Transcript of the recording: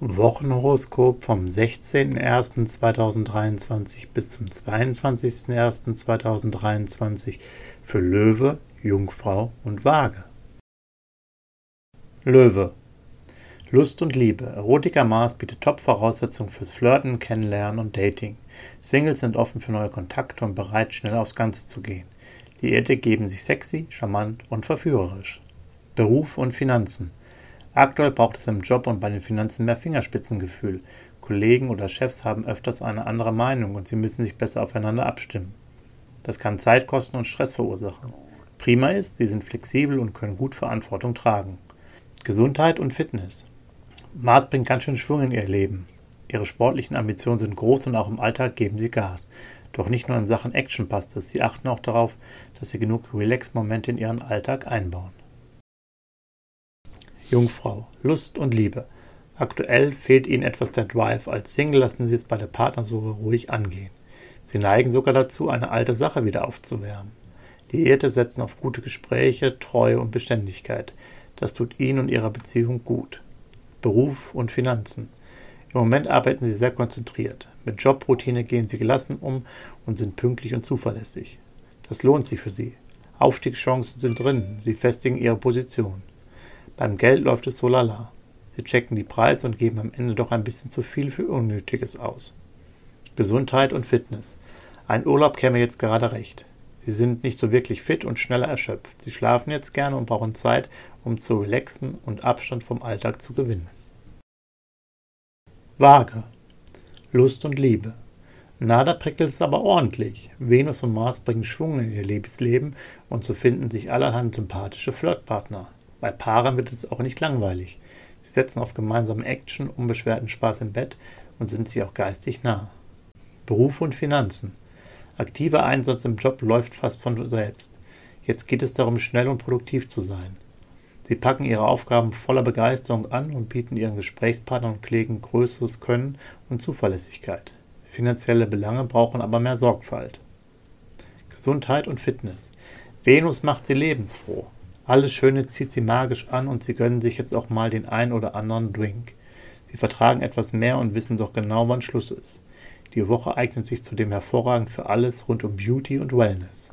Wochenhoroskop vom 16.01.2023 bis zum 22.01.2023 für Löwe, Jungfrau und Waage. Löwe. Lust und Liebe. Erotiker Mars bietet Top-Voraussetzungen fürs Flirten, Kennenlernen und Dating. Singles sind offen für neue Kontakte und bereit, schnell aufs Ganze zu gehen. Liierte geben sich sexy, charmant und verführerisch. Beruf und Finanzen. Aktuell braucht es im Job und bei den Finanzen mehr Fingerspitzengefühl. Kollegen oder Chefs haben öfters eine andere Meinung und sie müssen sich besser aufeinander abstimmen. Das kann Zeit kosten und Stress verursachen. Prima ist, sie sind flexibel und können gut Verantwortung tragen. Gesundheit und Fitness. Mars bringt ganz schön Schwung in ihr Leben. Ihre sportlichen Ambitionen sind groß und auch im Alltag geben sie Gas. Doch nicht nur in Sachen Action passt es, sie achten auch darauf, dass sie genug Relax-Momente in ihren Alltag einbauen. Jungfrau, Lust und Liebe. Aktuell fehlt ihnen etwas der Drive. Als Single lassen sie es bei der Partnersuche ruhig angehen. Sie neigen sogar dazu, eine alte Sache wieder aufzuwärmen. Die Ehe setzen auf gute Gespräche, Treue und Beständigkeit. Das tut ihnen und ihrer Beziehung gut. Beruf und Finanzen. Im Moment arbeiten sie sehr konzentriert. Mit Jobroutine gehen sie gelassen um und sind pünktlich und zuverlässig. Das lohnt sich für sie. Aufstiegschancen sind drin. Sie festigen ihre Position. Beim Geld läuft es so lala. Sie checken die Preise und geben am Ende doch ein bisschen zu viel für Unnötiges aus. Gesundheit und Fitness. Ein Urlaub käme jetzt gerade recht. Sie sind nicht so wirklich fit und schneller erschöpft. Sie schlafen jetzt gerne und brauchen Zeit, um zu relaxen und Abstand vom Alltag zu gewinnen. Waage. Lust und Liebe. Na, da prickelt es aber ordentlich. Venus und Mars bringen Schwung in ihr Lebensleben und so finden sich allerhand sympathische Flirtpartner. Bei Paaren wird es auch nicht langweilig. Sie setzen auf gemeinsame Action, unbeschwerten Spaß im Bett und sind sich auch geistig nah. Beruf und Finanzen. Aktiver Einsatz im Job läuft fast von selbst. Jetzt geht es darum, schnell und produktiv zu sein. Sie packen ihre Aufgaben voller Begeisterung an und bieten ihren Gesprächspartnern und Kollegen größeres Können und Zuverlässigkeit. Finanzielle Belange brauchen aber mehr Sorgfalt. Gesundheit und Fitness. Venus macht sie lebensfroh. Alles Schöne zieht sie magisch an und sie gönnen sich jetzt auch mal den ein oder anderen Drink. Sie vertragen etwas mehr und wissen doch genau, wann Schluss ist. Die Woche eignet sich zudem hervorragend für alles rund um Beauty und Wellness.